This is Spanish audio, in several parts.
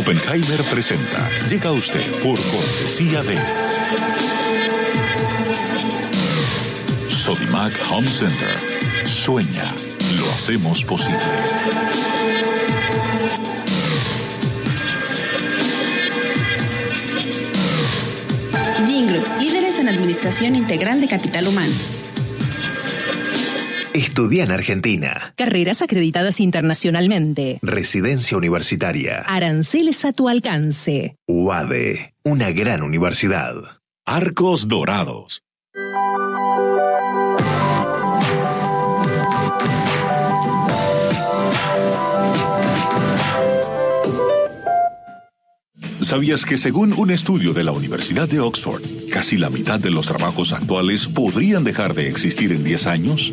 Oppenheimer presenta. Llega a usted por cortesía de Sodimac Home Center. Sueña, lo hacemos posible. Jingle, líderes en administración integral de capital humano. Estudia en Argentina. Carreras acreditadas internacionalmente. Residencia universitaria. Aranceles a tu alcance. UADE, una gran universidad. Arcos Dorados. ¿Sabías que según un estudio de la Universidad de Oxford, casi la mitad de los trabajos actuales podrían dejar de existir en 10 años?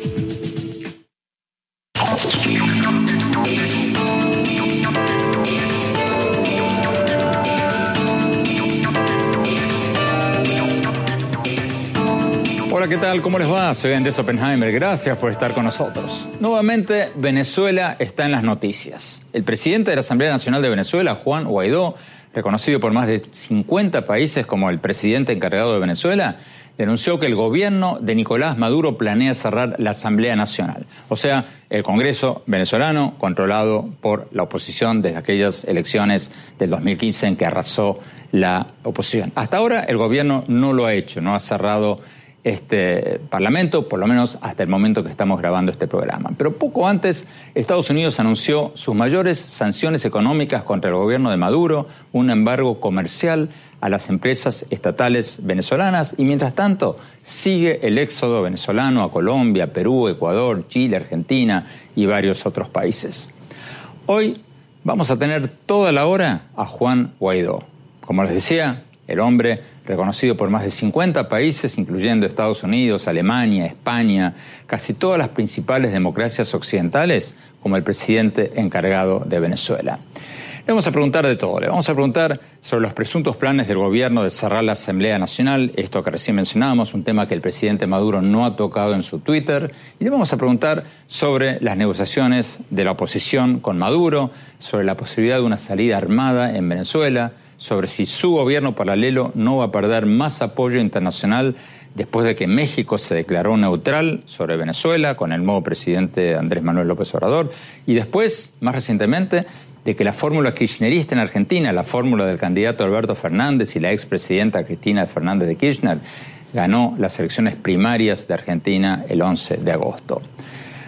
Tal? ¿Cómo les va? Soy Andrés Oppenheimer. Gracias por estar con nosotros. Nuevamente, Venezuela está en las noticias. El presidente de la Asamblea Nacional de Venezuela, Juan Guaidó, reconocido por más de 50 países como el presidente encargado de Venezuela, denunció que el gobierno de Nicolás Maduro planea cerrar la Asamblea Nacional, o sea, el Congreso venezolano controlado por la oposición desde aquellas elecciones del 2015 en que arrasó la oposición. Hasta ahora el gobierno no lo ha hecho, no ha cerrado este Parlamento, por lo menos hasta el momento que estamos grabando este programa. Pero poco antes, Estados Unidos anunció sus mayores sanciones económicas contra el gobierno de Maduro, un embargo comercial a las empresas estatales venezolanas y mientras tanto sigue el éxodo venezolano a Colombia, Perú, Ecuador, Chile, Argentina y varios otros países. Hoy vamos a tener toda la hora a Juan Guaidó. Como les decía, el hombre reconocido por más de 50 países, incluyendo Estados Unidos, Alemania, España, casi todas las principales democracias occidentales, como el presidente encargado de Venezuela. Le vamos a preguntar de todo. Le vamos a preguntar sobre los presuntos planes del gobierno de cerrar la Asamblea Nacional, esto que recién mencionábamos, un tema que el presidente Maduro no ha tocado en su Twitter. Y le vamos a preguntar sobre las negociaciones de la oposición con Maduro, sobre la posibilidad de una salida armada en Venezuela, sobre si su gobierno paralelo no va a perder más apoyo internacional después de que México se declaró neutral sobre Venezuela con el nuevo presidente Andrés Manuel López Obrador y después, más recientemente, de que la fórmula kirchnerista en Argentina, la fórmula del candidato Alberto Fernández y la expresidenta Cristina Fernández de Kirchner, ganó las elecciones primarias de Argentina el 11 de agosto.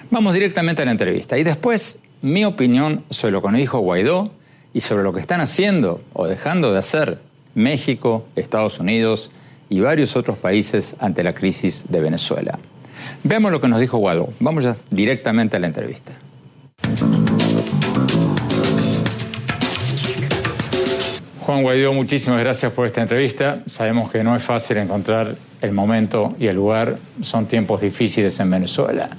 Vamos directamente a la entrevista y después mi opinión sobre lo que nos dijo Guaidó y sobre lo que están haciendo o dejando de hacer México, Estados Unidos y varios otros países ante la crisis de Venezuela. Veamos lo que nos dijo Guado. Vamos ya directamente a la entrevista. Juan Guaidó, muchísimas gracias por esta entrevista. Sabemos que no es fácil encontrar el momento y el lugar. Son tiempos difíciles en Venezuela.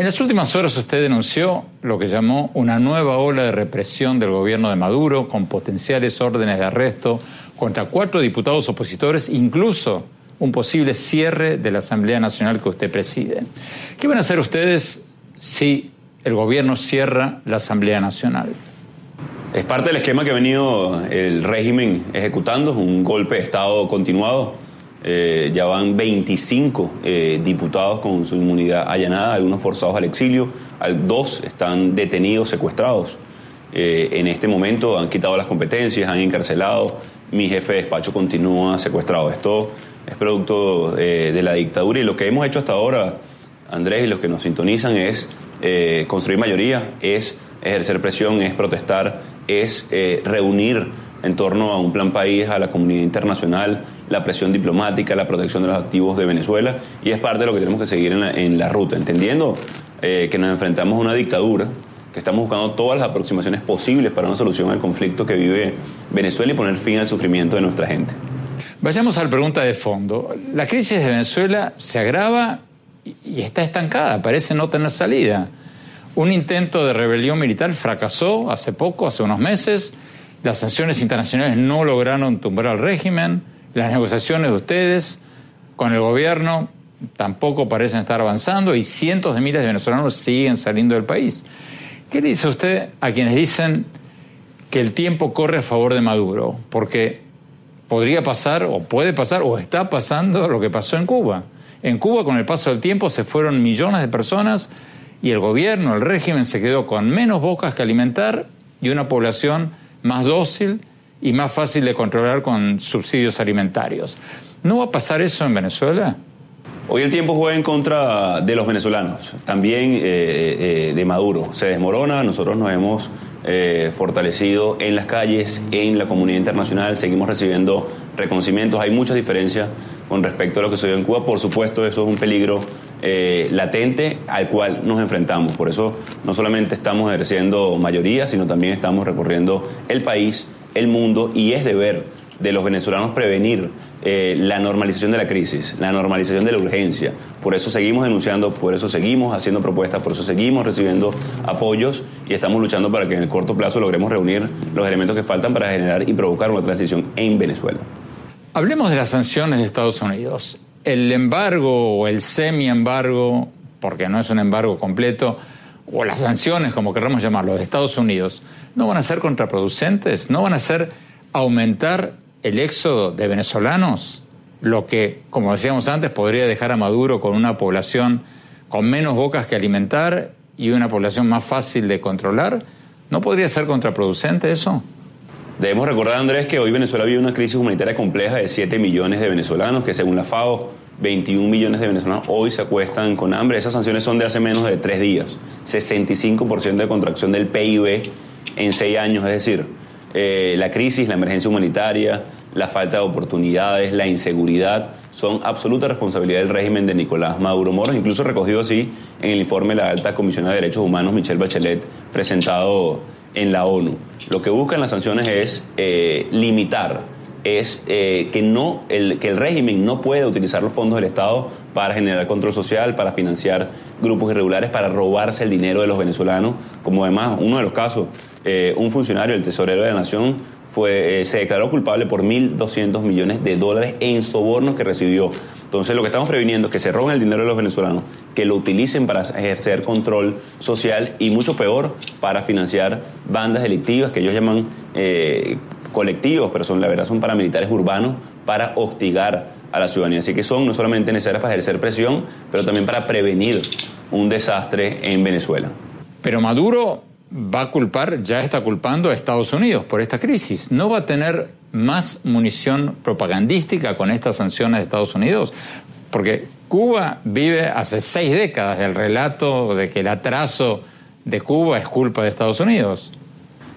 En las últimas horas usted denunció lo que llamó una nueva ola de represión del gobierno de Maduro con potenciales órdenes de arresto contra cuatro diputados opositores, incluso un posible cierre de la Asamblea Nacional que usted preside. ¿Qué van a hacer ustedes si el gobierno cierra la Asamblea Nacional? Es parte del esquema que ha venido el régimen ejecutando, un golpe de Estado continuado eh, ya van 25 eh, diputados con su inmunidad allanada, algunos forzados al exilio, dos están detenidos, secuestrados. Eh, en este momento han quitado las competencias, han encarcelado, mi jefe de despacho continúa secuestrado. Esto es producto de la dictadura y lo que hemos hecho hasta ahora, Andrés, y los que nos sintonizan es construir mayoría, es ejercer presión, es protestar, es reunir en torno a un plan país, a la comunidad internacional, la presión diplomática, la protección de los activos de Venezuela, y es parte de lo que tenemos que seguir en la, en la ruta, entendiendo eh, que nos enfrentamos a una dictadura, que estamos buscando todas las aproximaciones posibles para una solución al conflicto que vive Venezuela y poner fin al sufrimiento de nuestra gente. Vayamos a la pregunta de fondo. La crisis de Venezuela se agrava y está estancada, parece no tener salida. Un intento de rebelión militar fracasó hace poco, hace unos meses. Las sanciones internacionales no lograron tumbar al régimen. Las negociaciones de ustedes con el gobierno tampoco parecen estar avanzando y cientos de miles de venezolanos siguen saliendo del país. ¿Qué le dice usted a quienes dicen que el tiempo corre a favor de Maduro? Porque podría pasar, o puede pasar, o está pasando lo que pasó en Cuba. En Cuba, con el paso del tiempo, se fueron millones de personas y el gobierno, el régimen, se quedó con menos bocas que alimentar y una población más dócil y más fácil de controlar con subsidios alimentarios. ¿No va a pasar eso en Venezuela? Hoy el tiempo juega en contra de los venezolanos, también eh, eh, de Maduro. Se desmorona, nosotros nos hemos eh, fortalecido en las calles, en la comunidad internacional, seguimos recibiendo reconocimientos. Hay muchas diferencias con respecto a lo que se dio en Cuba. Por supuesto, eso es un peligro latente al cual nos enfrentamos. Por eso no solamente estamos ejerciendo mayoría, sino también estamos recorriendo el país, el mundo, y es deber de los venezolanos prevenir eh, la normalización de la crisis, la normalización de la urgencia. Por eso seguimos denunciando, por eso seguimos haciendo propuestas, por eso seguimos recibiendo apoyos y estamos luchando para que en el corto plazo logremos reunir los elementos que faltan para generar y provocar una transición en Venezuela. Hablemos de las sanciones de Estados Unidos. El embargo o el semi-embargo, porque no es un embargo completo, o las sanciones, como queramos llamarlo, de Estados Unidos, no van a ser contraproducentes, no van a ser aumentar el éxodo de venezolanos, lo que, como decíamos antes, podría dejar a Maduro con una población con menos bocas que alimentar y una población más fácil de controlar, ¿no podría ser contraproducente eso? Debemos recordar, Andrés, que hoy Venezuela vive una crisis humanitaria compleja de 7 millones de venezolanos, que según la FAO, 21 millones de venezolanos hoy se acuestan con hambre. Esas sanciones son de hace menos de tres días. 65% de contracción del PIB en seis años, es decir, eh, la crisis, la emergencia humanitaria, la falta de oportunidades, la inseguridad, son absoluta responsabilidad del régimen de Nicolás Maduro Moros, incluso recogido así en el informe de la alta comisionada de derechos humanos Michelle Bachelet presentado en la ONU. Lo que buscan las sanciones es eh, limitar es eh, que, no, el, que el régimen no puede utilizar los fondos del Estado para generar control social, para financiar grupos irregulares, para robarse el dinero de los venezolanos, como además uno de los casos, eh, un funcionario, el tesorero de la Nación, fue, eh, se declaró culpable por 1.200 millones de dólares en sobornos que recibió. Entonces lo que estamos previniendo es que se roben el dinero de los venezolanos, que lo utilicen para ejercer control social y mucho peor para financiar bandas delictivas que ellos llaman colectivos, pero son, la verdad son paramilitares urbanos para hostigar a la ciudadanía. Así que son no solamente necesarias para ejercer presión, pero también para prevenir un desastre en Venezuela. Pero Maduro va a culpar, ya está culpando a Estados Unidos por esta crisis. ¿No va a tener más munición propagandística con estas sanciones de Estados Unidos? Porque Cuba vive hace seis décadas del relato de que el atraso de Cuba es culpa de Estados Unidos.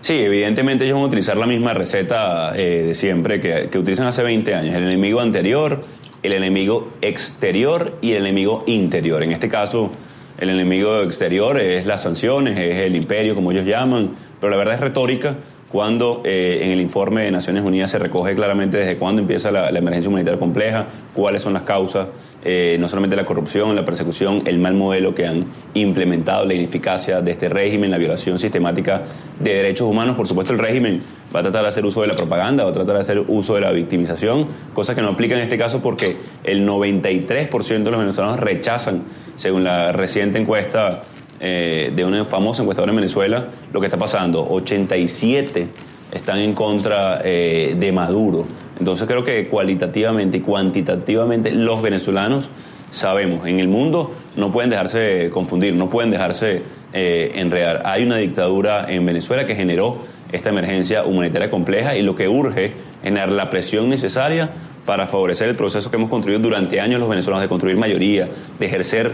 Sí, evidentemente ellos van a utilizar la misma receta eh, de siempre que, que, utilizan hace 20 años. El enemigo anterior, el enemigo exterior y el enemigo interior. En este caso, el enemigo exterior es las sanciones, es el imperio, como ellos llaman, pero la verdad es retórica cuando eh, en el informe de Naciones Unidas se recoge claramente desde cuándo empieza la, emergencia humanitaria compleja, cuáles son las causas, eh, no solamente la corrupción, la persecución, el mal modelo que han implementado, la ineficacia de este régimen, la violación sistemática de derechos humanos. Por supuesto, el régimen va a tratar de hacer uso de la propaganda, va a tratar de hacer uso de la victimización, cosa que no aplica en este caso porque el 93% de los venezolanos rechazan, según la reciente encuesta eh, de una famosa encuestadora en Venezuela lo que está pasando. 87 están en contra eh, de Maduro. Entonces creo que cualitativamente y cuantitativamente los venezolanos sabemos, en el mundo no pueden dejarse confundir, no pueden dejarse eh, enredar. Hay una dictadura en Venezuela que generó esta emergencia humanitaria compleja y lo que urge es generar la presión necesaria para favorecer el proceso que hemos construido durante años los venezolanos de construir mayoría, de ejercer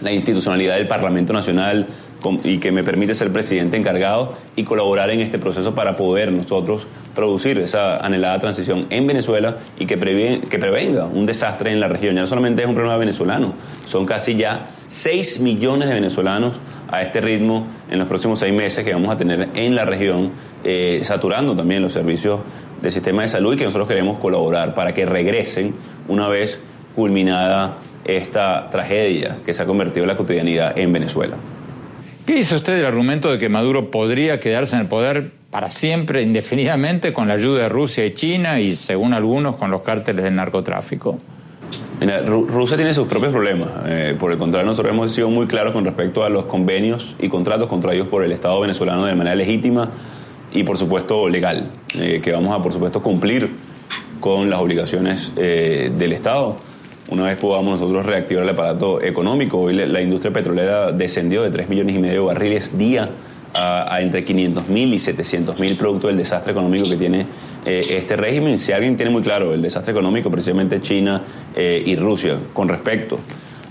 la institucionalidad del Parlamento Nacional y que me permite ser presidente encargado y colaborar en este proceso para poder nosotros producir esa anhelada transición en Venezuela y que, que prevenga un desastre en la región. Ya no solamente es un problema venezolano, son casi ya 6 millones de venezolanos a este ritmo en los próximos seis meses que vamos a tener en la región, eh, saturando también los servicios del sistema de salud y que nosotros queremos colaborar para que regresen una vez culminada esta tragedia que se ha convertido en la cotidianidad en Venezuela. ¿Qué dice usted del argumento de que Maduro podría quedarse en el poder para siempre, indefinidamente, con la ayuda de Rusia y China y, según algunos, con los cárteles del narcotráfico? Rusia tiene sus propios problemas. Eh, por el contrario, nosotros hemos sido muy claros con respecto a los convenios y contratos contraídos por el Estado venezolano de manera legítima y, por supuesto, legal, eh, que vamos a, por supuesto, cumplir con las obligaciones eh, del Estado una vez podamos nosotros reactivar el aparato económico. Hoy la industria petrolera descendió de 3 millones y medio de barriles día a, entre 500 mil y 700 mil producto del desastre económico que tiene eh, este régimen. Si alguien tiene muy claro el desastre económico, precisamente China eh, y Rusia, con respecto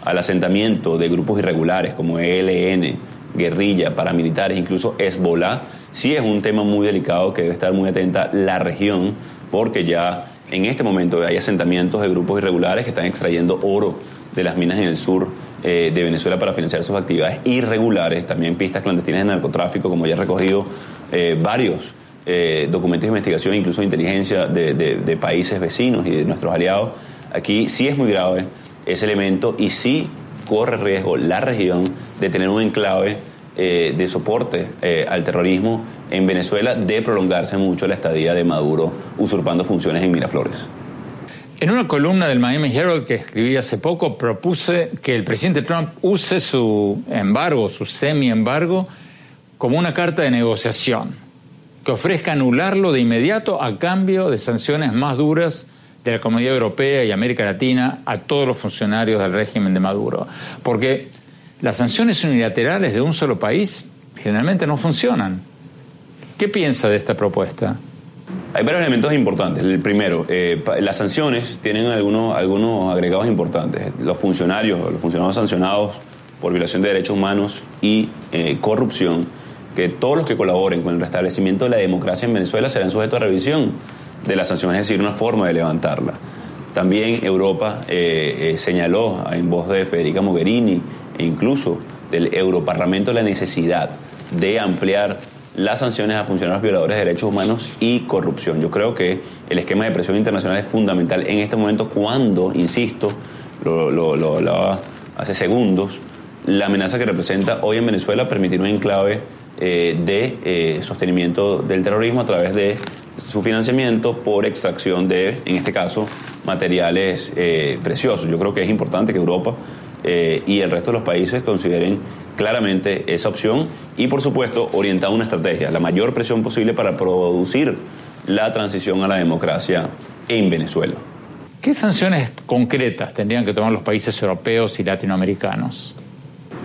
al asentamiento de grupos irregulares como ELN, guerrilla, paramilitares, incluso Hezbollah, sí es un tema muy delicado que debe estar muy atenta la región, porque ya en este momento hay asentamientos de grupos irregulares que están extrayendo oro de las minas en el sur eh, de Venezuela para financiar sus actividades irregulares, también pistas clandestinas de narcotráfico, como ya he recogido eh, varios eh, documentos de investigación, incluso de inteligencia de, países vecinos y de nuestros aliados. Aquí sí es muy grave ese elemento y sí corre riesgo la región de tener un enclave de soporte al terrorismo en Venezuela de prolongarse mucho la estadía de Maduro usurpando funciones en Miraflores. En una columna del Miami Herald que escribí hace poco, propuse que el presidente Trump use su embargo, su semi-embargo, como una carta de negociación, que ofrezca anularlo de inmediato a cambio de sanciones más duras de la Comunidad Europea y América Latina a todos los funcionarios del régimen de Maduro. Porque las sanciones unilaterales de un solo país generalmente no funcionan. ¿Qué piensa de esta propuesta? Hay varios elementos importantes. El primero, eh, las sanciones tienen algunos, algunos agregados importantes. Los funcionarios, los funcionarios sancionados por violación de derechos humanos y eh, corrupción, que todos los que colaboren con el restablecimiento de la democracia en Venezuela serán sujetos a revisión de las sanciones, es decir, una forma de levantarla. También Europa eh, señaló en voz de Federica Mogherini e incluso del Europarlamento la necesidad de ampliar las sanciones a funcionarios violadores de derechos humanos y corrupción. Yo creo que el esquema de presión internacional es fundamental en este momento cuando, insisto, lo, hablaba hace segundos, la amenaza que representa hoy en Venezuela permitir un enclave eh, de eh, sostenimiento del terrorismo a través de su financiamiento por extracción de, en este caso, materiales eh, preciosos. Yo creo que es importante que Europa eh, y el resto de los países consideren claramente esa opción y, por supuesto, orientar una estrategia, la mayor presión posible para producir la transición a la democracia en Venezuela. ¿Qué sanciones concretas tendrían que tomar los países europeos y latinoamericanos?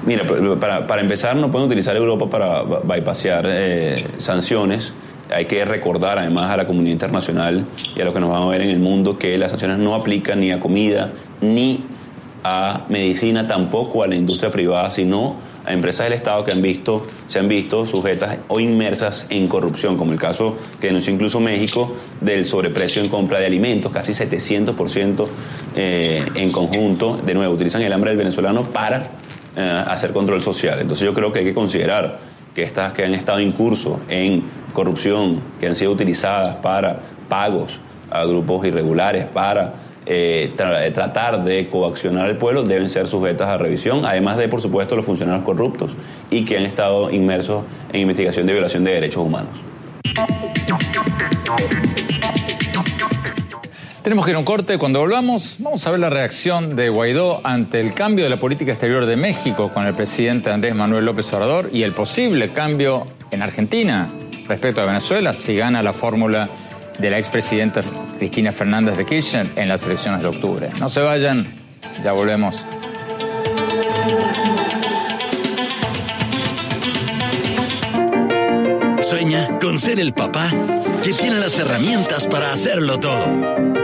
Mira, para, empezar, no pueden utilizar Europa para bypassear eh, sanciones. Hay que recordar además a la comunidad internacional y a lo que nos van a ver en el mundo que las sanciones no aplican ni a comida ni a medicina, tampoco a la industria privada, sino a empresas del Estado que han visto, se han visto sujetas o inmersas en corrupción, como el caso que denunció incluso México del sobreprecio en compra de alimentos, casi 700% eh, en conjunto. De nuevo, utilizan el hambre del venezolano para eh, hacer control social. Entonces yo creo que hay que considerar que estas que han estado en curso en corrupción, que han sido utilizadas para pagos a grupos irregulares, para eh, tratar de coaccionar al pueblo deben ser sujetas a revisión, además de, por supuesto, los funcionarios corruptos y que han estado inmersos en investigación de violación de derechos humanos. Tenemos que ir a un corte. Cuando volvamos, vamos a ver la reacción de Guaidó ante el cambio de la política exterior de México con el presidente Andrés Manuel López Obrador y el posible cambio en Argentina respecto a Venezuela si gana la fórmula de la expresidenta Cristina Fernández de Kirchner en las elecciones de octubre. No se vayan, ya volvemos. Sueña con ser el papá que tiene las herramientas para hacerlo todo.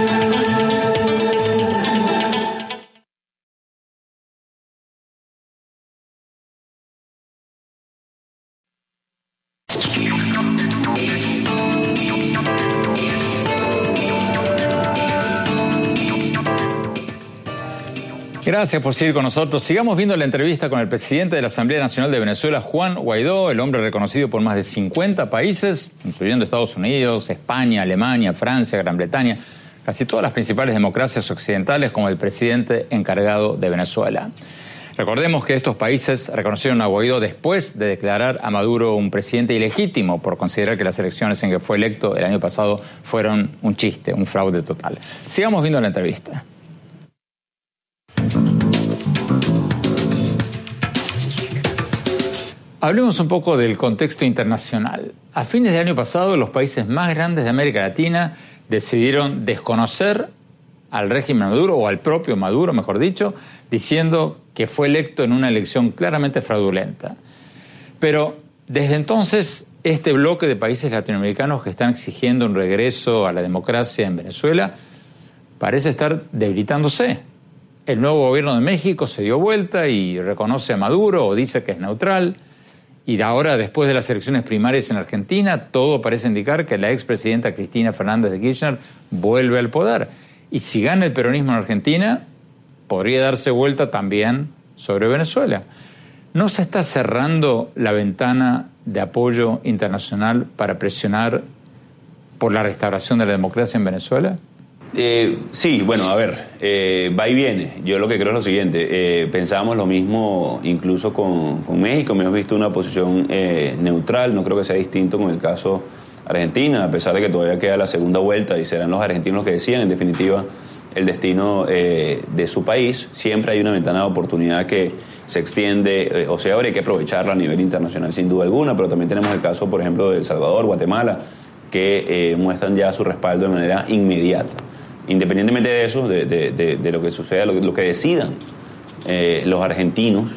Gracias por seguir con nosotros. Sigamos viendo la entrevista con el presidente de la Asamblea Nacional de Venezuela, Juan Guaidó, el hombre reconocido por más de 50 países, incluyendo Estados Unidos, España, Alemania, Francia, Gran Bretaña, casi todas las principales democracias occidentales como el presidente encargado de Venezuela. Recordemos que estos países reconocieron a Guaidó después de declarar a Maduro un presidente ilegítimo por considerar que las elecciones en que fue electo el año pasado fueron un chiste, un fraude total. Sigamos viendo la entrevista. Hablemos un poco del contexto internacional. A fines del año pasado, los países más grandes de América Latina decidieron desconocer al régimen Maduro, o al propio Maduro, mejor dicho, diciendo que fue electo en una elección claramente fraudulenta. Pero desde entonces, este bloque de países latinoamericanos que están exigiendo un regreso a la democracia en Venezuela parece estar debilitándose. El nuevo gobierno de México se dio vuelta y reconoce a Maduro o dice que es neutral. Y ahora, después de las elecciones primarias en Argentina, todo parece indicar que la expresidenta Cristina Fernández de Kirchner vuelve al poder. Y si gana el peronismo en Argentina, podría darse vuelta también sobre Venezuela. ¿No se está cerrando la ventana de apoyo internacional para presionar por la restauración de la democracia en Venezuela? Eh, sí, bueno, a ver, eh, va y viene. Yo lo que creo es lo siguiente, eh, pensábamos lo mismo incluso con, con México, hemos visto una posición eh, neutral, no creo que sea distinto con el caso Argentina, a pesar de que todavía queda la segunda vuelta y serán los argentinos los que decían, en definitiva, el destino de su país. Siempre hay una ventana de oportunidad que se extiende o se abre, hay que aprovecharla a nivel internacional sin duda alguna, pero también tenemos el caso, por ejemplo, de El Salvador, Guatemala, que muestran ya su respaldo de manera inmediata. Independientemente de eso, de, lo que suceda, lo, que decidan eh, los argentinos,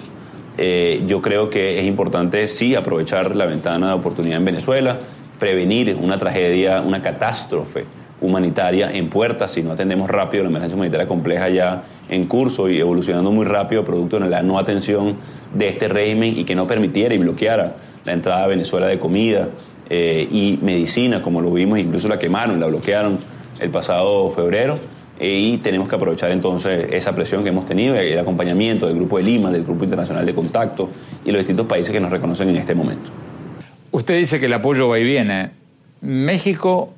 eh, yo creo que es importante sí aprovechar la ventana de oportunidad en Venezuela, prevenir una tragedia, una catástrofe humanitaria en puerta si no atendemos rápido la emergencia humanitaria compleja ya en curso y evolucionando muy rápido producto de la no atención de este régimen y que no permitiera y bloqueara la entrada a Venezuela de comida eh, y medicina, como lo vimos, incluso la quemaron, la bloquearon el pasado febrero eh, y tenemos que aprovechar entonces esa presión que hemos tenido, el acompañamiento del Grupo de Lima, del Grupo Internacional de Contacto y los distintos países que nos reconocen en este momento. Usted dice que el apoyo va y viene. ¿México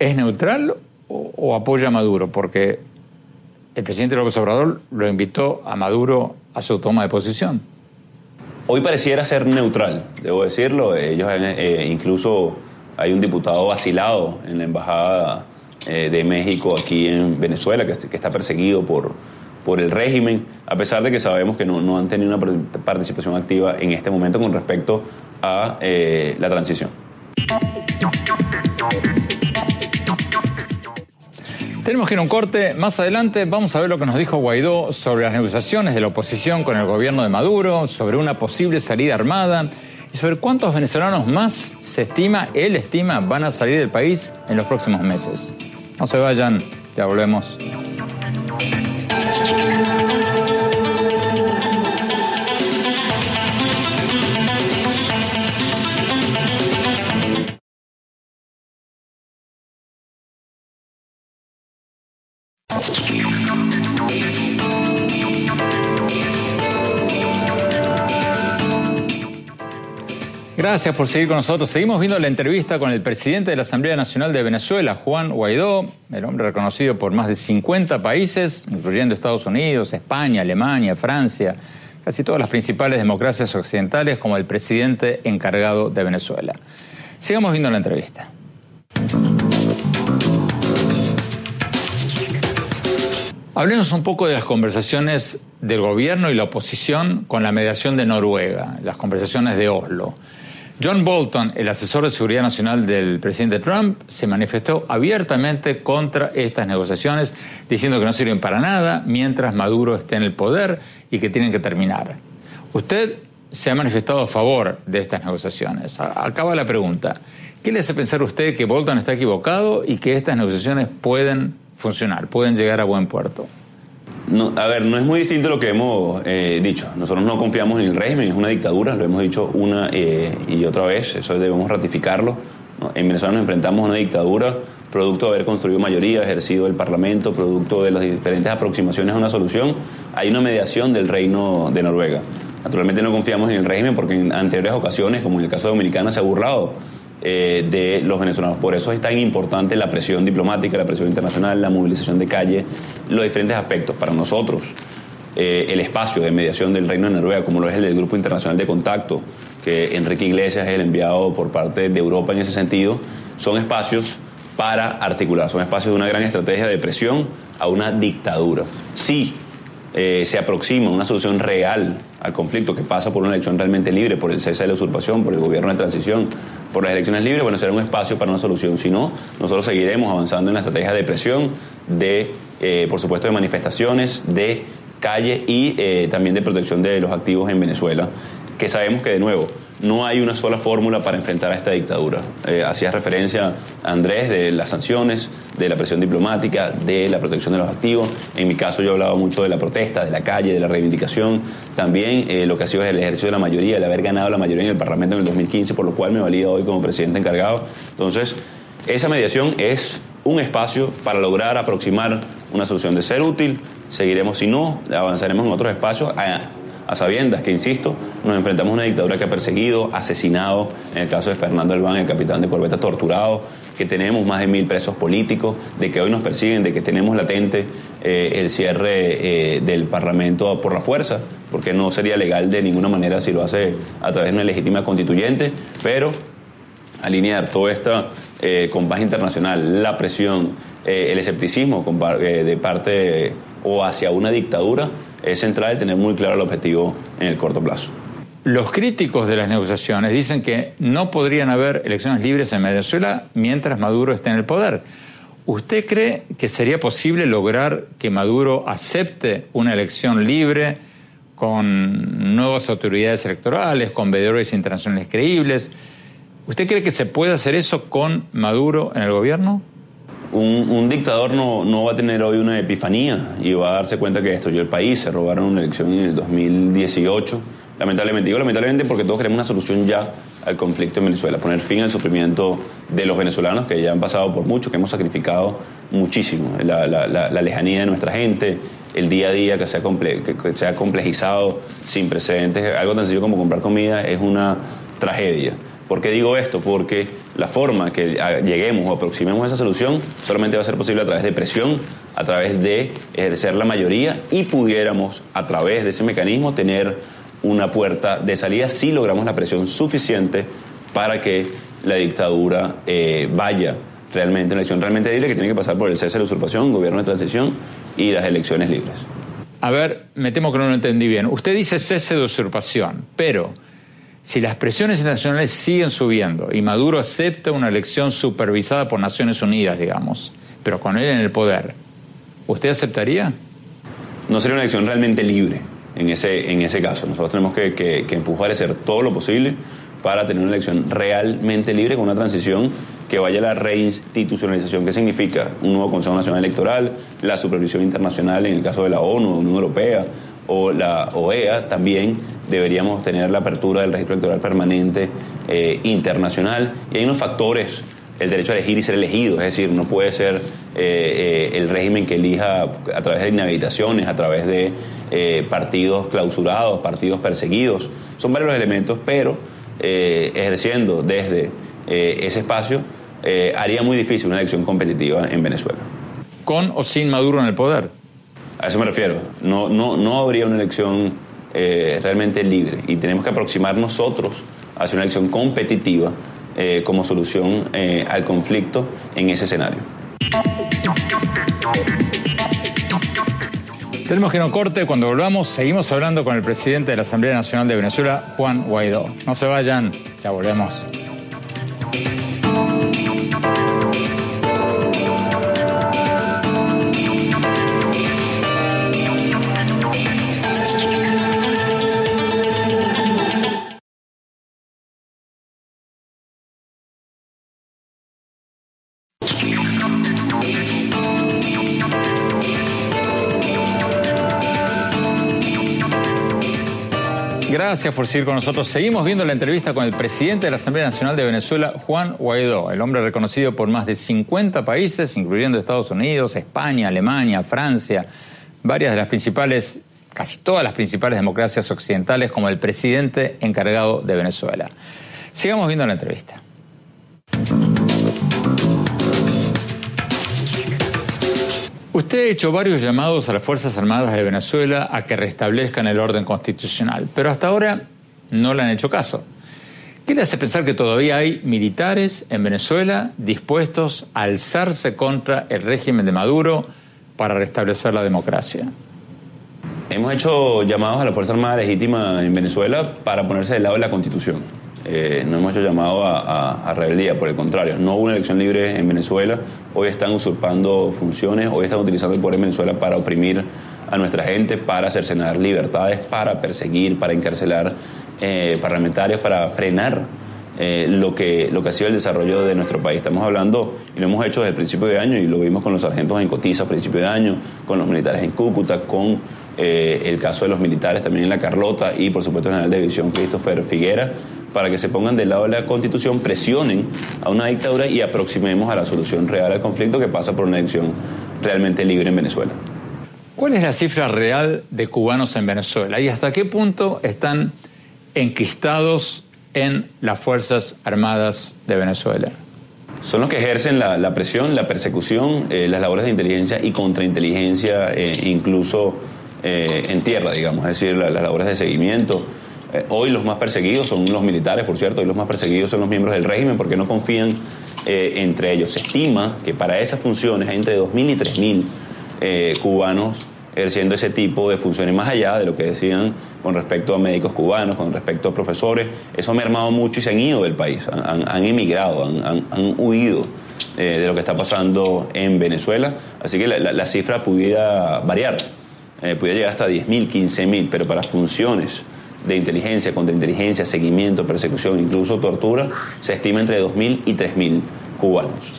es neutral o, apoya a Maduro? Porque el presidente López Obrador lo invitó a Maduro a su toma de posición. Hoy pareciera ser neutral, debo decirlo. Ellos eh, incluso hay un diputado vacilado en la embajada eh, de México aquí en Venezuela, que, está perseguido por, por el régimen, a pesar de que sabemos que no, han tenido una participación activa en este momento con respecto a eh, la transición. Tenemos que ir a un corte. Más adelante vamos a ver lo que nos dijo Guaidó sobre las negociaciones de la oposición con el gobierno de Maduro, sobre una posible salida armada y sobre cuántos venezolanos más se estima, él estima, van a salir del país en los próximos meses. No se vayan, ya volvemos. Gracias por seguir con nosotros. Seguimos viendo la entrevista con el presidente de la Asamblea Nacional de Venezuela, Juan Guaidó, el hombre reconocido por más de 50 países, incluyendo Estados Unidos, España, Alemania, Francia, casi todas las principales democracias occidentales, como el presidente encargado de Venezuela. Sigamos viendo la entrevista. Hablemos un poco de las conversaciones del gobierno y la oposición con la mediación de Noruega, las conversaciones de Oslo. John Bolton, el asesor de seguridad nacional del presidente Trump, se manifestó abiertamente contra estas negociaciones, diciendo que no sirven para nada mientras Maduro esté en el poder y que tienen que terminar. Usted se ha manifestado a favor de estas negociaciones. Acaba la pregunta. ¿Qué le hace pensar a usted que Bolton está equivocado y que estas negociaciones pueden funcionar, pueden llegar a buen puerto? No, a ver, no es muy distinto lo que hemos eh, dicho. Nosotros no confiamos en el régimen, es una dictadura, lo hemos dicho una eh, y otra vez, eso debemos ratificarlo. En Venezuela nos enfrentamos a una dictadura producto de haber construido mayoría, ejercido el Parlamento, producto de las diferentes aproximaciones a una solución. Hay una mediación del Reino de Noruega. Naturalmente no confiamos en el régimen porque en anteriores ocasiones, como en el caso de Dominicana, se ha burlado eh, de los venezolanos. Por eso es tan importante la presión diplomática, la presión internacional, la movilización de calle, los diferentes aspectos. Para nosotros, eh, el espacio de mediación del Reino de Noruega, como lo es el del Grupo Internacional de Contacto, que Enrique Iglesias es el enviado por parte de Europa en ese sentido, son espacios para articular, son espacios de una gran estrategia de presión a una dictadura. Sí, eh, se aproxima una solución real al conflicto que pasa por una elección realmente libre, por el cese de la usurpación, por el gobierno de transición, por las elecciones libres, bueno, será un espacio para una solución. Si no, nosotros seguiremos avanzando en la estrategia de presión, de, eh, por supuesto, de manifestaciones, de calle y eh, también de protección de los activos en Venezuela, que sabemos que, de nuevo, no hay una sola fórmula para enfrentar a esta dictadura. Eh, hacía referencia Andrés de las sanciones, de la presión diplomática, de la protección de los activos. En mi caso yo he hablado mucho de la protesta, de la calle, de la reivindicación. También eh, lo que ha sido el ejercicio de la mayoría, el haber ganado la mayoría en el Parlamento en el 2015, por lo cual me valida hoy como presidente encargado. Entonces, esa mediación es un espacio para lograr aproximar una solución de ser útil. Seguiremos, si no, avanzaremos en otros espacios sabiendas que, insisto, nos enfrentamos a una dictadura que ha perseguido, asesinado, en el caso de Fernando Albán, el capitán de corbeta, torturado, que tenemos más de mil presos políticos, de que hoy nos persiguen, de que tenemos latente eh, el cierre eh, del Parlamento por la fuerza, porque no sería legal de ninguna manera si lo hace a través de una legítima constituyente, pero alinear toda esta eh, compás internacional, la presión, el escepticismo de parte o hacia una dictadura, es central tener muy claro el objetivo en el corto plazo. Los críticos de las negociaciones dicen que no podrían haber elecciones libres en Venezuela mientras Maduro esté en el poder. ¿Usted cree que sería posible lograr que Maduro acepte una elección libre con nuevas autoridades electorales, con veedores internacionales creíbles? ¿Usted cree que se puede hacer eso con Maduro en el gobierno? Un, dictador no, no, va a tener hoy una epifanía y va a darse cuenta que destruyó el país. Se robaron una elección en el 2018. Lamentablemente, digo lamentablemente porque todos queremos una solución ya al conflicto en Venezuela, poner fin al sufrimiento de los venezolanos que ya han pasado por mucho, que hemos sacrificado muchísimo. La, lejanía de nuestra gente, el día a día que se, ha que se ha complejizado sin precedentes. Algo tan sencillo como comprar comida es una tragedia. ¿Por qué digo esto? Porque la forma que lleguemos o aproximemos a esa solución solamente va a ser posible a través de presión, a través de ejercer la mayoría y pudiéramos a través de ese mecanismo tener una puerta de salida si logramos la presión suficiente para que la dictadura eh, vaya realmente, una elección realmente libre que tiene que pasar por el cese de usurpación, gobierno de transición y las elecciones libres. A ver, me temo que no lo entendí bien. Usted dice cese de usurpación, pero si las presiones internacionales siguen subiendo y Maduro acepta una elección supervisada por Naciones Unidas, digamos, pero con él en el poder, ¿usted aceptaría? No sería una elección realmente libre en ese, en ese caso. Nosotros tenemos que, que, empujar y hacer todo lo posible para tener una elección realmente libre con una transición que vaya a la reinstitucionalización, que significa un nuevo Consejo Nacional Electoral, la supervisión internacional en el caso de la ONU, Unión Europea o la OEA también deberíamos tener la apertura del registro electoral permanente eh, internacional. Y hay unos factores, el derecho a elegir y ser elegido, es decir, no puede ser eh, eh, el régimen que elija a través de inhabilitaciones, a través de partidos clausurados, partidos perseguidos. Son varios los elementos, pero ejerciendo desde ese espacio haría muy difícil una elección competitiva en Venezuela. ¿Con o sin Maduro en el poder? A eso me refiero. No, no, no habría una elección eh, realmente libre y tenemos que aproximar nosotros hacia una elección competitiva eh, como solución eh, al conflicto en ese escenario. Tenemos que un corte. Cuando volvamos, seguimos hablando con el presidente de la Asamblea Nacional de Venezuela, Juan Guaidó. No se vayan, ya volvemos. Gracias por seguir con nosotros. Seguimos viendo la entrevista con el presidente de la Asamblea Nacional de Venezuela, Juan Guaidó, el hombre reconocido por más de 50 países, incluyendo Estados Unidos, España, Alemania, Francia, varias de las principales, casi todas las principales democracias occidentales, como el presidente encargado de Venezuela. Sigamos viendo la entrevista. Usted ha hecho varios llamados a las Fuerzas Armadas de Venezuela a que restablezcan el orden constitucional, pero hasta ahora no le han hecho caso. ¿Qué le hace pensar que todavía hay militares en Venezuela dispuestos a alzarse contra el régimen de Maduro para restablecer la democracia? Hemos hecho llamados a la Fuerza Armada Legítima en Venezuela para ponerse del lado de la Constitución. Eh, no hemos hecho llamado a, rebeldía, por el contrario, no hubo una elección libre en Venezuela, hoy están usurpando funciones, hoy están utilizando el poder en Venezuela para oprimir a nuestra gente, para cercenar libertades, para perseguir, para encarcelar eh, parlamentarios, para frenar eh, lo, que, lo que ha sido el desarrollo de nuestro país. Estamos hablando, y lo hemos hecho desde el principio de año, y lo vimos con los sargentos en Cotiza a principio de año, con los militares en Cúcuta, con el caso de los militares también en La Carlota y por supuesto el general de división Christopher Figuera para que se pongan del lado de la Constitución, presionen a una dictadura y aproximemos a la solución real al conflicto que pasa por una elección realmente libre en Venezuela. ¿Cuál es la cifra real de cubanos en Venezuela y hasta qué punto están enquistados en las Fuerzas Armadas de Venezuela? Son los que ejercen la, presión, la persecución, eh, las labores de inteligencia y contrainteligencia, eh, incluso eh, en tierra, digamos, es decir, las labores de seguimiento, eh, hoy los más perseguidos son los militares, por cierto, y los más perseguidos son los miembros del régimen porque no confían eh, entre ellos. Se estima que para esas funciones hay entre 2.000 y 3.000 eh, cubanos ejerciendo ese tipo de funciones, más allá de lo que decían con respecto a médicos cubanos, con respecto a profesores. Eso ha mermado mucho y se han ido del país, han, emigrado, han, huido de lo que está pasando en Venezuela. Así que la, cifra pudiera variar, pudiera llegar hasta 10.000, 15.000, pero para funciones de inteligencia, contrainteligencia, seguimiento, persecución, incluso tortura, se estima entre 2.000 y 3.000 cubanos.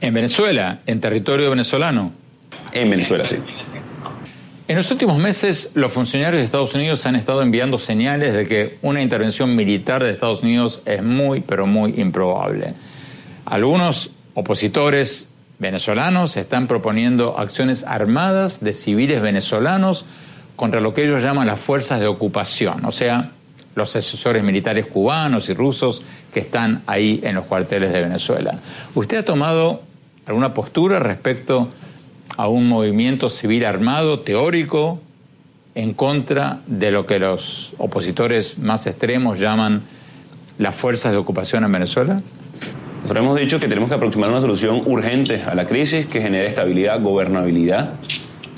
¿En Venezuela? ¿En territorio venezolano? En Venezuela, sí. En los últimos meses, los funcionarios de Estados Unidos han estado enviando señales de que una intervención militar de Estados Unidos es muy, pero muy improbable. Algunos opositores venezolanos están proponiendo acciones armadas de civiles venezolanos contra lo que ellos llaman las fuerzas de ocupación, o sea, los asesores militares cubanos y rusos que están ahí en los cuarteles de Venezuela. ¿Usted ha tomado alguna postura respecto a un movimiento civil armado teórico en contra de lo que los opositores más extremos llaman las fuerzas de ocupación en Venezuela? Nosotros hemos dicho que tenemos que aproximar una solución urgente a la crisis que genere estabilidad, gobernabilidad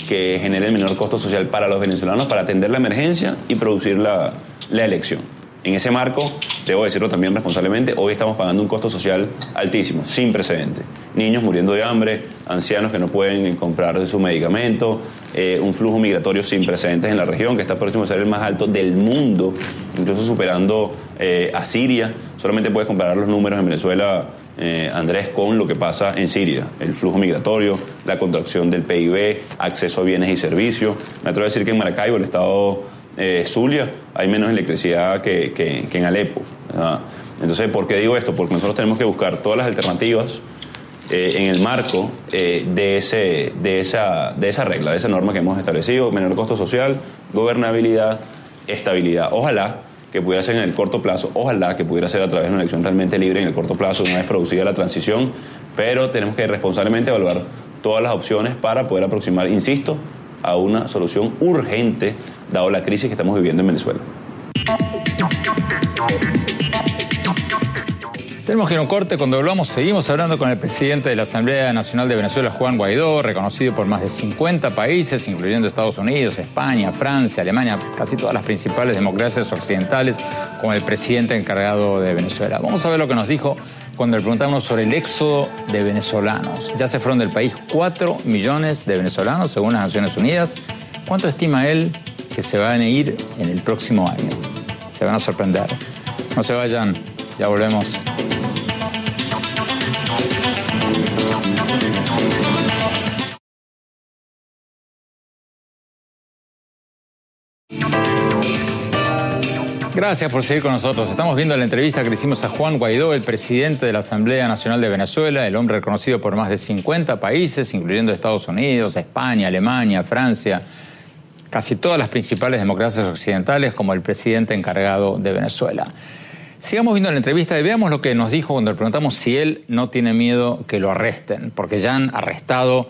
que genere el menor costo social para los venezolanos para atender la emergencia y producir la, la elección. En ese marco, debo decirlo también responsablemente, hoy estamos pagando un costo social altísimo, sin precedente. Niños muriendo de hambre, ancianos que no pueden comprar su medicamento, eh, un flujo migratorio sin precedentes en la región, que está próximo a ser el más alto del mundo, incluso superando eh, a Siria. Solamente puedes comparar los números en Venezuela eh, Andrés, con lo que pasa en Siria, el flujo migratorio, la contracción del PIB, acceso a bienes y servicios. Me atrevo a decir que en Maracaibo, el estado eh, Zulia, hay menos electricidad que, que, en Alepo. Entonces, ¿por qué digo esto? Porque nosotros tenemos que buscar todas las alternativas eh, en el marco eh, de, ese, de, esa, de esa regla, de esa norma que hemos establecido, menor costo social, gobernabilidad, estabilidad. Ojalá que pudiera ser en el corto plazo, ojalá que pudiera ser a través de una elección realmente libre en el corto plazo, una vez producida la transición, pero tenemos que responsablemente evaluar todas las opciones para poder aproximar, insisto, a una solución urgente, dado la crisis que estamos viviendo en Venezuela. Tenemos que ir a un corte. Cuando volvamos, seguimos hablando con el presidente de la Asamblea Nacional de Venezuela, Juan Guaidó, reconocido por más de 50 países, incluyendo Estados Unidos, España, Francia, Alemania, casi todas las principales democracias occidentales, como el presidente encargado de Venezuela. Vamos a ver lo que nos dijo cuando le preguntamos sobre el éxodo de venezolanos. Ya se fueron del país 4 millones de venezolanos, según las Naciones Unidas. ¿Cuánto estima él que se van a ir en el próximo año? Se van a sorprender. No se vayan, ya volvemos. Gracias por seguir con nosotros. Estamos viendo la entrevista que le hicimos a Juan Guaidó, el presidente de la Asamblea Nacional de Venezuela, el hombre reconocido por más de 50 países, incluyendo Estados Unidos, España, Alemania, Francia, casi todas las principales democracias occidentales, como el presidente encargado de Venezuela. Sigamos viendo la entrevista y veamos lo que nos dijo cuando le preguntamos si él no tiene miedo que lo arresten, porque ya han arrestado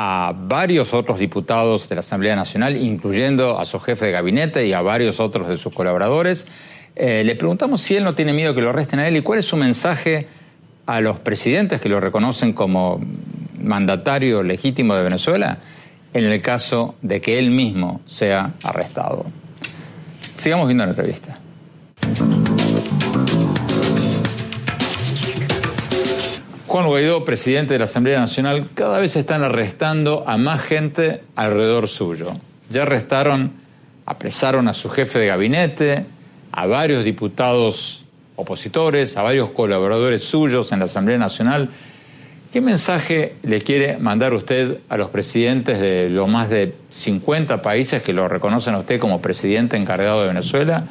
a varios otros diputados de la Asamblea Nacional, incluyendo a su jefe de gabinete y a varios otros de sus colaboradores. Eh, le preguntamos si él no tiene miedo que lo arresten a él y cuál es su mensaje a los presidentes que lo reconocen como mandatario legítimo de Venezuela en el caso de que él mismo sea arrestado. Sigamos viendo la entrevista. Juan Guaidó, presidente de la Asamblea Nacional, cada vez están arrestando a más gente alrededor suyo. Ya arrestaron, apresaron a su jefe de gabinete, a varios diputados opositores, a varios colaboradores suyos en la Asamblea Nacional. ¿Qué mensaje le quiere mandar usted a los presidentes de los más de 50 países que lo reconocen a usted como presidente encargado de Venezuela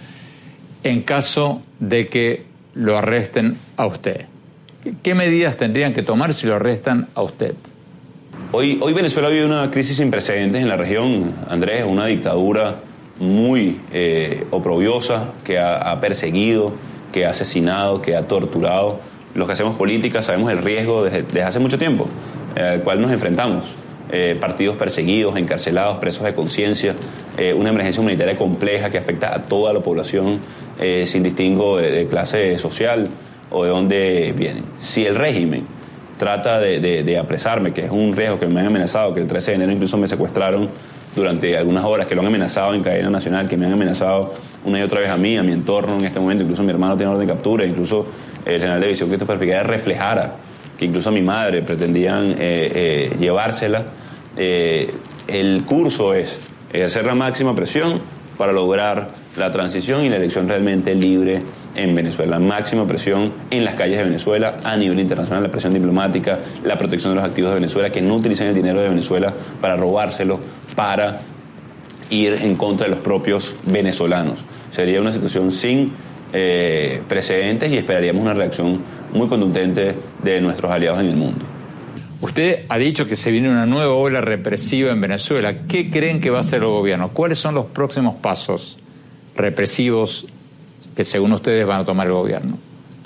en caso de que lo arresten a usted? ¿Qué medidas tendrían que tomar si lo arrestan a usted? Hoy, hoy Venezuela vive una crisis sin precedentes en la región, Andrés, una dictadura muy eh, oprobiosa que ha, perseguido, que ha asesinado, que ha torturado. Los que hacemos política sabemos el riesgo desde, hace mucho tiempo eh, al cual nos enfrentamos. Eh, partidos perseguidos, encarcelados, presos de conciencia, una emergencia humanitaria compleja que afecta a toda la población sin distingo de clase social o de dónde vienen. Si el régimen trata de, apresarme, que es un riesgo que me han amenazado, que el 13 de enero incluso me secuestraron durante algunas horas, que lo han amenazado en cadena nacional, que me han amenazado una y otra vez a mí, a mi entorno en este momento, incluso mi hermano tiene orden de captura, incluso el general de visión Christopher Figueroa reflejara que incluso a mi madre pretendían eh, eh, llevársela. Eh, el curso es ejercer la máxima presión para lograr la transición y la elección realmente libre en Venezuela. Máxima presión en las calles de Venezuela, a nivel internacional, la presión diplomática, la protección de los activos de Venezuela, que no utilicen el dinero de Venezuela para robárselo, para ir en contra de los propios venezolanos. Sería una situación sin eh, precedentes y esperaríamos una reacción muy contundente de nuestros aliados en el mundo. Usted ha dicho que se viene una nueva ola represiva en Venezuela. ¿Qué creen que va a hacer el gobierno? ¿Cuáles son los próximos pasos represivos que según ustedes van a tomar el gobierno?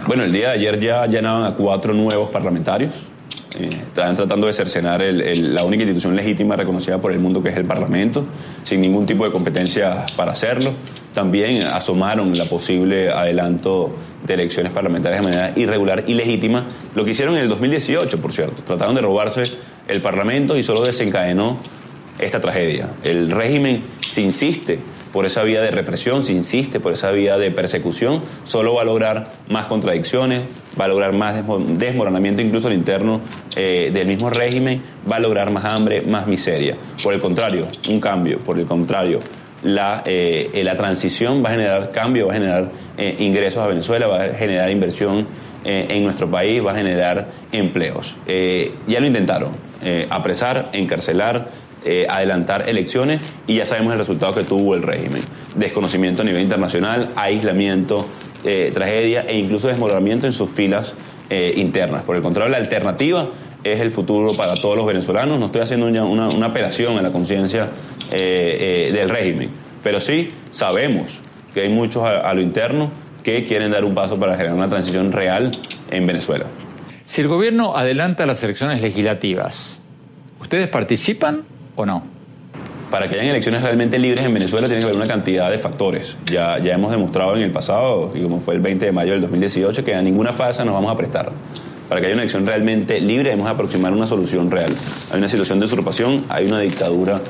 Bueno, el día de ayer ya llenaban a cuatro nuevos parlamentarios. Eh, estaban tratando de cercenar la única institución legítima reconocida por el mundo que es el Parlamento, sin ningún tipo de competencia para hacerlo. También asomaron la posible adelanto de elecciones parlamentarias de manera irregular y legítima, lo que hicieron en el 2018, por cierto. Trataron de robarse el Parlamento y solo desencadenó esta tragedia. El régimen se insiste por esa vía de represión, si insiste por esa vía de persecución, solo va a lograr más contradicciones, va a lograr más desmoronamiento incluso al interno eh, del mismo régimen, va a lograr más hambre, más miseria. Por el contrario, un cambio, por el contrario, la, eh, eh, la transición va a generar cambio, va a generar ingresos a Venezuela, va a generar inversión en nuestro país, va a generar empleos. ya lo intentaron, apresar, encarcelar, eh, adelantar elecciones y ya sabemos el resultado que tuvo el régimen. Desconocimiento a nivel internacional, aislamiento, eh, tragedia e incluso desmoronamiento en sus filas eh, internas. Por el contrario, la alternativa es el futuro para todos los venezolanos. No estoy haciendo una, una, apelación a la conciencia del régimen, pero sí sabemos que hay muchos a lo interno que quieren dar un paso para generar una transición real en Venezuela. Si el gobierno adelanta las elecciones legislativas, ¿ustedes participan no? para que hayan elecciones realmente libres en Venezuela tiene que haber una cantidad de factores. Ya, ya hemos demostrado en el pasado, y como fue el 20 de mayo del 2018, que a ninguna farsa nos vamos a prestar. Para que haya una elección realmente libre debemos aproximar una solución real. Hay una situación de usurpación, hay una dictadura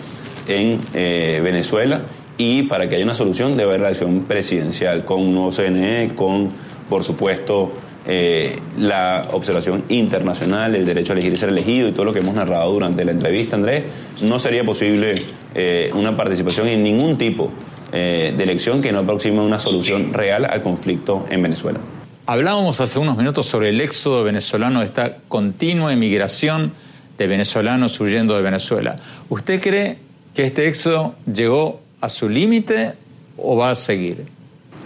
en eh, Venezuela y para que haya una solución debe haber elección presidencial con un nuevo CNE, con, por supuesto, eh, la observación internacional, el derecho a elegir y ser elegido y todo lo que hemos narrado durante la entrevista, Andrés, no sería posible eh, una participación en ningún tipo eh, de elección que no aproxime una solución real al conflicto en Venezuela. Hablábamos hace unos minutos sobre el éxodo venezolano, esta continua emigración de venezolanos huyendo de Venezuela. ¿Usted cree que este éxodo llegó a su límite o va a seguir?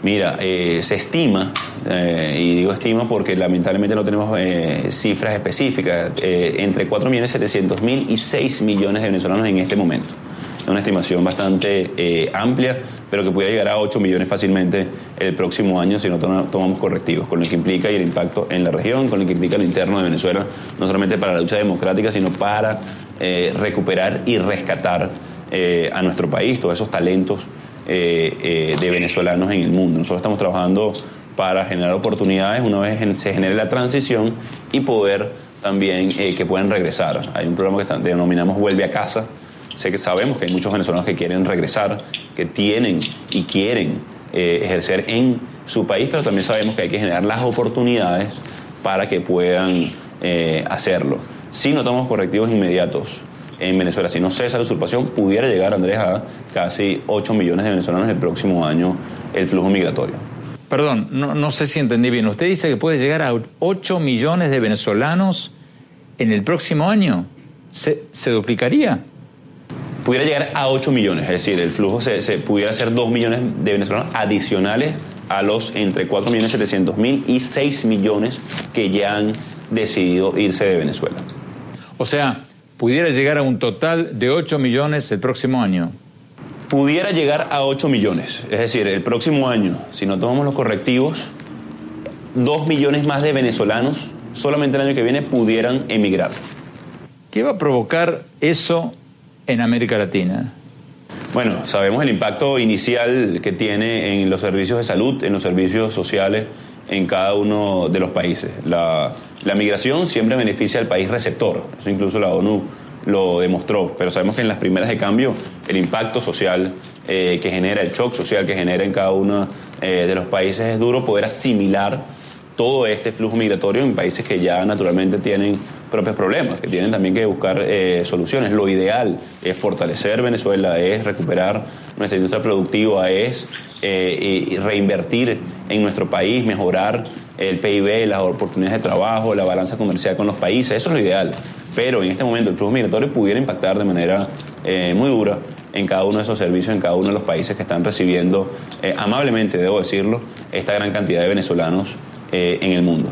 Mira, eh, se estima, eh, y digo estima porque lamentablemente no tenemos eh, cifras específicas, entre 4.700.000 y 6 millones de venezolanos en este momento. Es una estimación bastante amplia, pero que puede llegar a 8 millones fácilmente el próximo año si no tomamos correctivos, con lo que implica y el impacto en la región, con lo que implica lo interno de Venezuela, no solamente para la lucha democrática, sino para recuperar y rescatar a nuestro país todos esos talentos eh, eh, de venezolanos en el mundo. Nosotros estamos trabajando para generar oportunidades una vez se genere la transición y poder también eh, que puedan regresar. Hay un programa que denominamos Vuelve a casa. Sé que sabemos que hay muchos venezolanos que quieren regresar, que tienen y quieren ejercer en su país, pero también sabemos que hay que generar las oportunidades para que puedan hacerlo. Si no tomamos correctivos inmediatos en Venezuela. Si no cesa la usurpación, pudiera llegar, Andrés, a casi 8 millones de venezolanos el próximo año el flujo migratorio. Perdón, no, sé si entendí bien. ¿Usted dice que puede llegar a 8 millones de venezolanos en el próximo año? ¿Se, duplicaría? Pudiera llegar a 8 millones, es decir, el flujo se, pudiera ser 2 millones de venezolanos adicionales a los entre 4 millones 700 mil y 6 millones que ya han decidido irse de Venezuela. O sea, pudiera llegar a un total de 8 millones el próximo año. Pudiera llegar a 8 millones, es decir, el próximo año, si no tomamos los correctivos, 2 millones más de venezolanos solamente el año que viene pudieran emigrar. ¿Qué va a provocar eso en América Latina? Bueno, sabemos el impacto inicial que tiene en los servicios de salud, en los servicios sociales en cada uno de los países. La, migración siempre beneficia al país receptor, eso incluso la ONU lo demostró, pero sabemos que en las primeras de cambio el impacto social eh, que genera, el shock social que genera en cada uno eh, de los países es duro poder asimilar todo este flujo migratorio en países que ya naturalmente tienen propios problemas, que tienen también que buscar eh, soluciones. Lo ideal es fortalecer Venezuela, es recuperar nuestra industria productiva, es eh, reinvertir en nuestro país, mejorar el PIB, las oportunidades de trabajo, la balanza comercial con los países. Eso es lo ideal. Pero en este momento el flujo migratorio pudiera impactar de manera eh, muy dura en cada uno de esos servicios, en cada uno de los países que están recibiendo, amablemente, debo decirlo, esta gran cantidad de venezolanos en el mundo.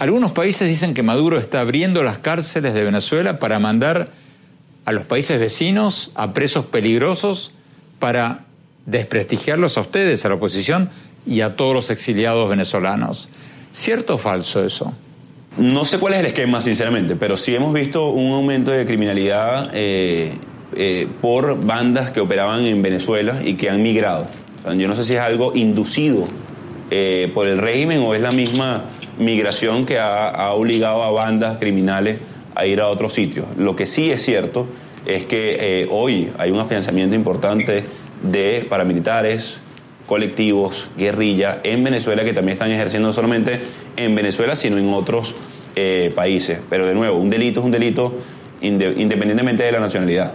Algunos países dicen que Maduro está abriendo las cárceles de Venezuela para mandar a los países vecinos a presos peligrosos para desprestigiarlos a ustedes, a la oposición y a todos los exiliados venezolanos. ¿Cierto o falso eso? No sé cuál es el esquema, sinceramente, pero sí hemos visto un aumento de criminalidad eh, eh, por bandas que operaban en Venezuela y que han migrado. yo no sé si es algo inducido eh, por el régimen o es la misma migración que ha, obligado a bandas criminales a ir a otros sitios. Lo que sí es cierto es que eh, hoy hay un afianzamiento importante de paramilitares, colectivos, guerrilla en Venezuela que también están ejerciendo no solamente en Venezuela, sino en otros eh, países. Pero de nuevo, un delito es un delito independientemente de la nacionalidad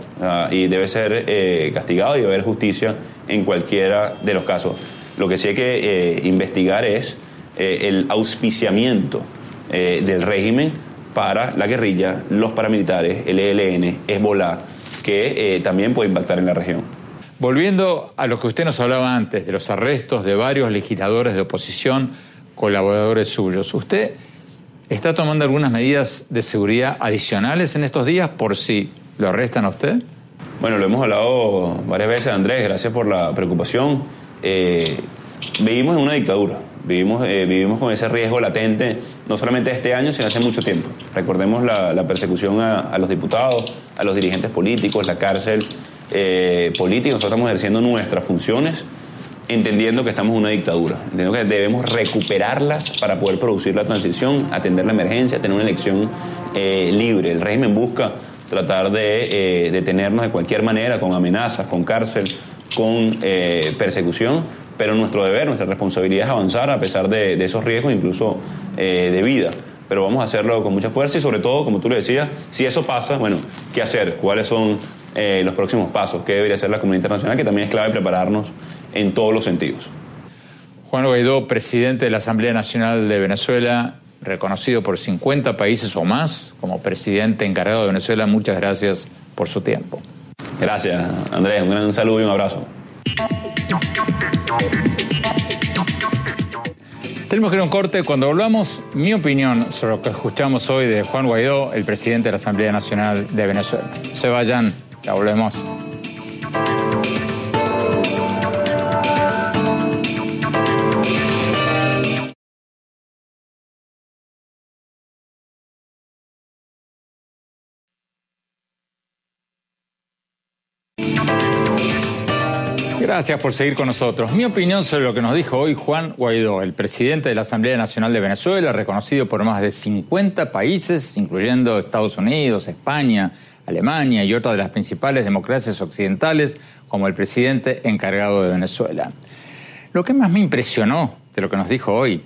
y debe ser castigado y debe haber justicia en cualquiera de los casos. Lo que sí hay que investigar es eh, el auspiciamiento eh, del régimen para la guerrilla, los paramilitares, el ELN, Hezbollah, que eh, también puede impactar en la región. Volviendo a lo que usted nos hablaba antes, de los arrestos de varios legisladores de oposición, colaboradores suyos, ¿usted está tomando algunas medidas de seguridad adicionales en estos días por si lo arrestan a usted? Bueno, lo hemos hablado varias veces, Andrés, gracias por la preocupación. Vivimos en una dictadura, Vivimos, eh, vivimos con ese riesgo latente, no solamente este año, sino hace mucho tiempo. Recordemos la, persecución a, los diputados, a los dirigentes políticos, la cárcel eh, política, nosotros estamos ejerciendo nuestras funciones entendiendo que estamos en una dictadura, entendiendo que debemos recuperarlas para poder producir la transición, atender la emergencia, tener una elección eh, libre. El régimen busca tratar de detenernos de cualquier manera, con amenazas, con cárcel, con persecución, pero nuestro deber, nuestra responsabilidad es avanzar a pesar de, esos riesgos, incluso de vida pero vamos a hacerlo con mucha fuerza y sobre todo, como tú le decías, si eso pasa, bueno, ¿qué hacer? ¿Cuáles son eh, los próximos pasos? ¿Qué debería hacer la comunidad internacional? Que también es clave prepararnos en todos los sentidos. Juan Guaidó, presidente de la Asamblea Nacional de Venezuela, reconocido por 50 países o más como presidente encargado de Venezuela, muchas gracias por su tiempo. Gracias, Andrés. Un gran saludo y un abrazo. Tenemos que ir a un corte. Cuando volvamos, mi opinión sobre lo que escuchamos hoy de Juan Guaidó, el presidente de la Asamblea Nacional de Venezuela. Se vayan, ya volvemos. Gracias por seguir con nosotros. Mi opinión sobre lo que nos dijo hoy Juan Guaidó, el presidente de la Asamblea Nacional de Venezuela, reconocido por más de 50 países, incluyendo Estados Unidos, España, Alemania y otras de las principales democracias occidentales, como el presidente encargado de Venezuela. Lo que más me impresionó de lo que nos dijo hoy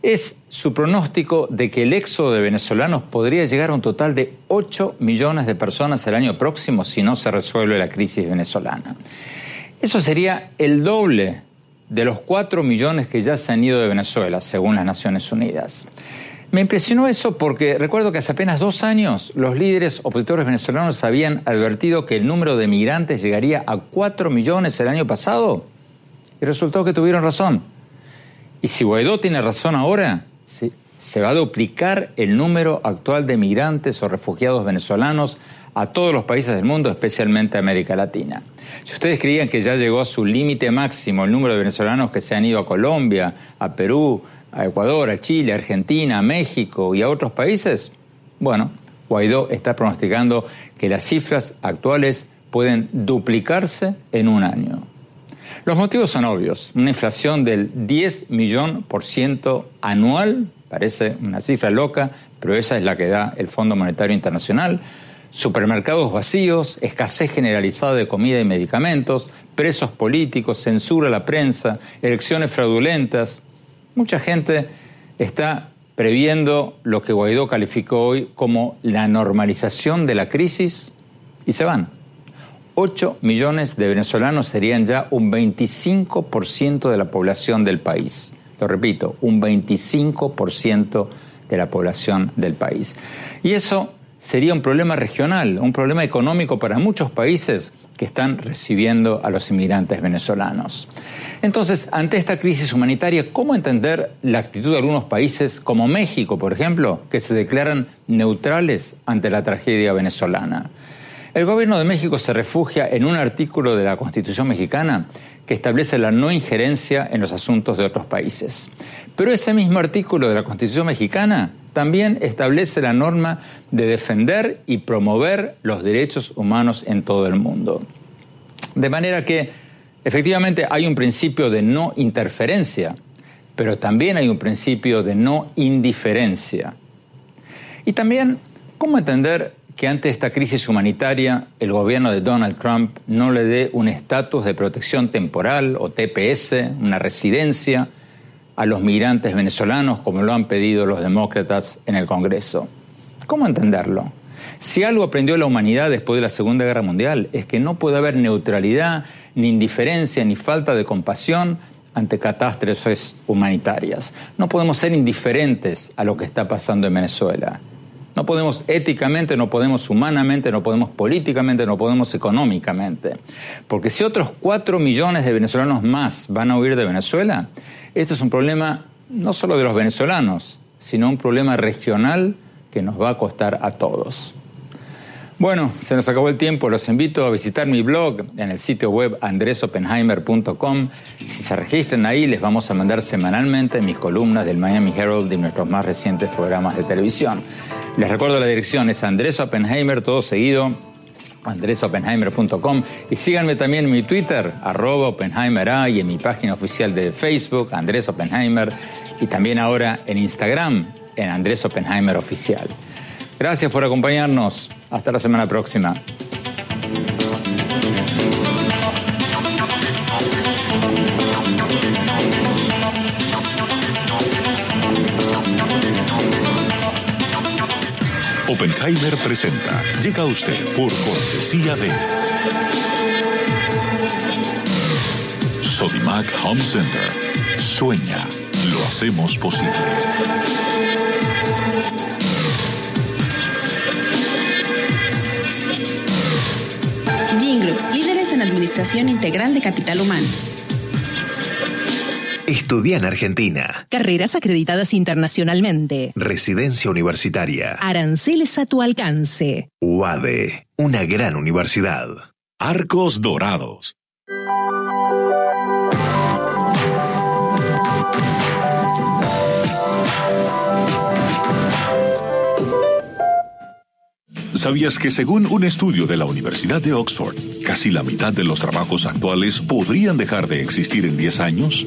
es su pronóstico de que el éxodo de venezolanos podría llegar a un total de 8 millones de personas el año próximo si no se resuelve la crisis venezolana. Eso sería el doble de los 4 millones que ya se han ido de Venezuela, según las Naciones Unidas. Me impresionó eso porque recuerdo que hace apenas dos años los líderes opositores venezolanos habían advertido que el número de migrantes llegaría a 4 millones el año pasado y resultó que tuvieron razón. Y si Guaidó tiene razón ahora, se va a duplicar el número actual de migrantes o refugiados venezolanos a todos los países del mundo, especialmente América Latina. Si ustedes creían que ya llegó a su límite máximo el número de venezolanos que se han ido a Colombia, a Perú, a Ecuador, a Chile, a Argentina, a México y a otros países, bueno, Guaidó está pronosticando que las cifras actuales pueden duplicarse en un año. Los motivos son obvios. Una inflación del 10 millón por ciento anual, parece una cifra loca, pero esa es la que da el Fondo Monetario Internacional supermercados vacíos, escasez generalizada de comida y medicamentos, presos políticos, censura a la prensa, elecciones fraudulentas. Mucha gente está previendo lo que Guaidó calificó hoy como la normalización de la crisis y se van. 8 millones de venezolanos serían ya un 25% de la población del país. Lo repito, un 25% de la población del país. Y eso sería un problema regional, un problema económico para muchos países que están recibiendo a los inmigrantes venezolanos. Entonces, ante esta crisis humanitaria, ¿cómo entender la actitud de algunos países como México, por ejemplo, que se declaran neutrales ante la tragedia venezolana? El gobierno de México se refugia en un artículo de la Constitución mexicana que establece la no injerencia en los asuntos de otros países. Pero ese mismo artículo de la Constitución mexicana también establece la norma de defender y promover los derechos humanos en todo el mundo. De manera que efectivamente hay un principio de no interferencia, pero también hay un principio de no indiferencia. Y también, ¿cómo entender que ante esta crisis humanitaria el gobierno de Donald Trump no le dé un estatus de protección temporal o TPS, una residencia, a los migrantes venezolanos como lo han pedido los demócratas en el Congreso. ¿Cómo entenderlo? Si algo aprendió la humanidad después de la Segunda Guerra Mundial es que no puede haber neutralidad, ni indiferencia, ni falta de compasión ante catástrofes humanitarias. No podemos ser indiferentes a lo que está pasando en Venezuela. No podemos éticamente, no podemos humanamente, no podemos políticamente, no podemos económicamente. Porque si otros cuatro millones de venezolanos más van a huir de Venezuela, esto es un problema no solo de los venezolanos, sino un problema regional que nos va a costar a todos. Bueno, se nos acabó el tiempo. Los invito a visitar mi blog en el sitio web andresopenheimer.com. Si se registran ahí, les vamos a mandar semanalmente mis columnas del Miami Herald y nuestros más recientes programas de televisión. Les recuerdo la dirección, es Andrés Oppenheimer, todo seguido, andresopenheimer.com y síganme también en mi Twitter, arroba Oppenheimer y en mi página oficial de Facebook, Andrés Oppenheimer, y también ahora en Instagram, en Andrés Oppenheimer Oficial. Gracias por acompañarnos. Hasta la semana próxima. Oppenheimer presenta. Llega usted por cortesía de Sodimac Home Center. Sueña, lo hacemos posible. Jingle, líderes en administración integral de capital humano. Estudia en Argentina. Carreras acreditadas internacionalmente. Residencia universitaria. Aranceles a tu alcance. UADE, una gran universidad. Arcos Dorados. ¿Sabías que según un estudio de la Universidad de Oxford, casi la mitad de los trabajos actuales podrían dejar de existir en 10 años?